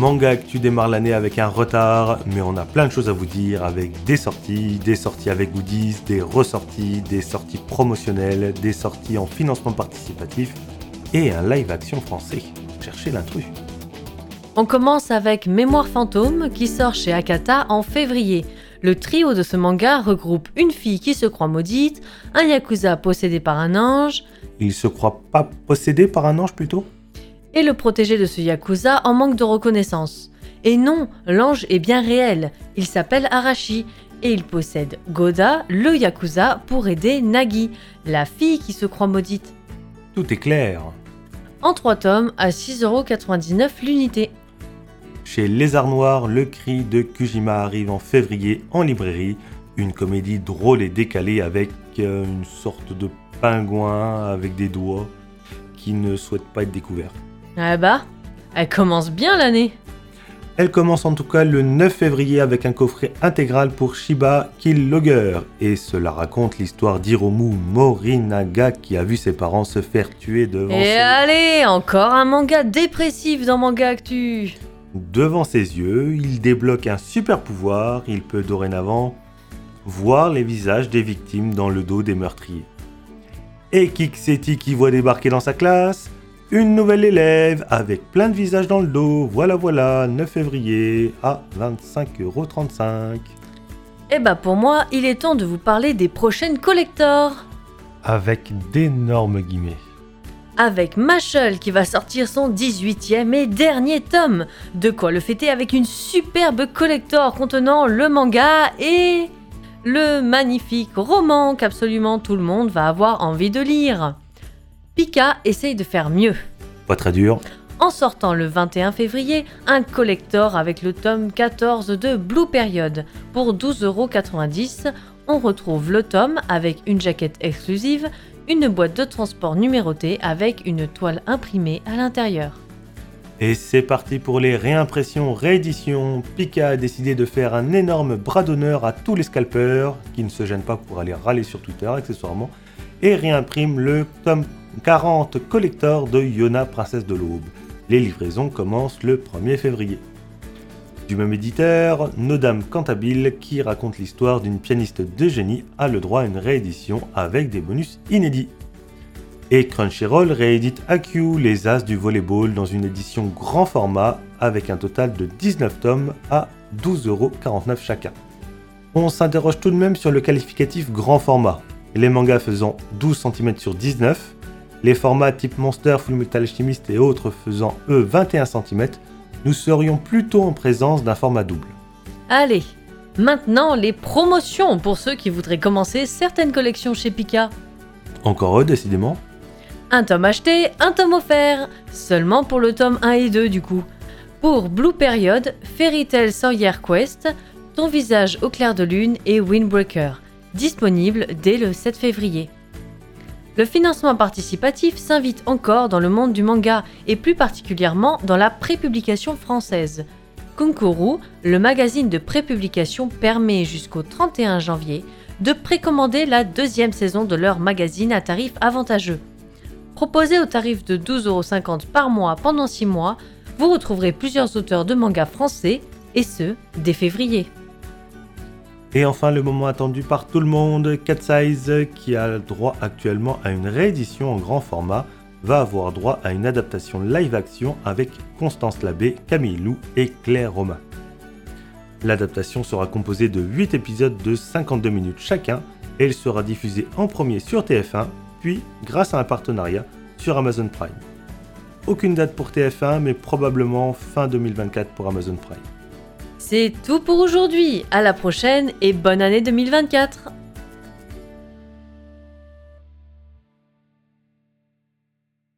Manga Actu démarre l'année avec un retard, mais on a plein de choses à vous dire avec des sorties, des sorties avec goodies, des ressorties, des sorties promotionnelles, des sorties en financement participatif et un live action français. Cherchez l'intrus. On commence avec Mémoire fantôme qui sort chez Akata en février. Le trio de ce manga regroupe une fille qui se croit maudite, un yakuza possédé par un ange. Il se croit pas possédé par un ange plutôt? Et le protégé de ce yakuza en manque de reconnaissance. Et non, l'ange est bien réel. Il s'appelle Arashi et il possède Goda, le yakuza, pour aider Nagi, la fille qui se croit maudite. Tout est clair. En 3 tomes à 6,99€ l'unité. Chez Lézard Noir, le cri de Kujima arrive en février en librairie. Une comédie drôle et décalée avec euh, une sorte de pingouin avec des doigts qui ne souhaite pas être découvert. Ah bah, elle commence bien l'année. Elle commence en tout cas le 9 février avec un coffret intégral pour Shiba Kill Logger. Et cela raconte l'histoire d'Hiromu Morinaga qui a vu ses parents se faire tuer devant Et ses... allez, encore un manga dépressif dans Manga Actu. Devant ses yeux, il débloque un super pouvoir, il peut dorénavant voir les visages des victimes dans le dos des meurtriers. Et Kixeti qui voit débarquer dans sa classe, une nouvelle élève avec plein de visages dans le dos, voilà voilà, 9 février à 25,35€. Et bah pour moi, il est temps de vous parler des prochaines collectors. Avec d'énormes guillemets. Avec Mashal qui va sortir son 18e et dernier tome. De quoi le fêter avec une superbe collector contenant le manga et le magnifique roman qu'absolument tout le monde va avoir envie de lire. Pika essaye de faire mieux. Pas très dur. En sortant le 21 février, un collector avec le tome 14 de Blue Period. Pour 12,90€, on retrouve le tome avec une jaquette exclusive, une boîte de transport numérotée avec une toile imprimée à l'intérieur. Et c'est parti pour les réimpressions, rééditions. Pika a décidé de faire un énorme bras d'honneur à tous les scalpers qui ne se gênent pas pour aller râler sur Twitter accessoirement et réimprime le tome 40 collector de Yona Princesse de l'Aube. Les livraisons commencent le 1er février. Du même éditeur, Nodam Cantabile, qui raconte l'histoire d'une pianiste de génie, a le droit à une réédition avec des bonus inédits. Et Crunchyroll réédite AQ, les As du volleyball, dans une édition grand format avec un total de 19 tomes à 12,49€ chacun. On s'interroge tout de même sur le qualificatif grand format. Les mangas faisant 12 cm sur 19, les formats type Monster, Fullmetal Alchemist et autres faisant eux 21 cm, nous serions plutôt en présence d'un format double. Allez, maintenant les promotions pour ceux qui voudraient commencer certaines collections chez Pika. Encore eux, décidément. Un tome acheté, un tome offert, seulement pour le tome 1 et 2 du coup. Pour Blue Period, Fairy Tail Sawyer Quest, Ton visage au clair de lune et Windbreaker, disponible dès le 7 février. Le financement participatif s'invite encore dans le monde du manga et plus particulièrement dans la prépublication française. Kunkuru, le magazine de prépublication, permet jusqu'au 31 janvier de précommander la deuxième saison de leur magazine à tarif avantageux. Proposé au tarif de 12,50€ par mois pendant 6 mois, vous retrouverez plusieurs auteurs de manga français, et ce, dès février. Et enfin, le moment attendu par tout le monde, Cat Size, qui a droit actuellement à une réédition en grand format, va avoir droit à une adaptation live-action avec Constance Labbé, Camille Lou et Claire Romain. L'adaptation sera composée de 8 épisodes de 52 minutes chacun et elle sera diffusée en premier sur TF1, puis, grâce à un partenariat, sur Amazon Prime. Aucune date pour TF1, mais probablement fin 2024 pour Amazon Prime. C'est tout pour aujourd'hui, à la prochaine et bonne année 2024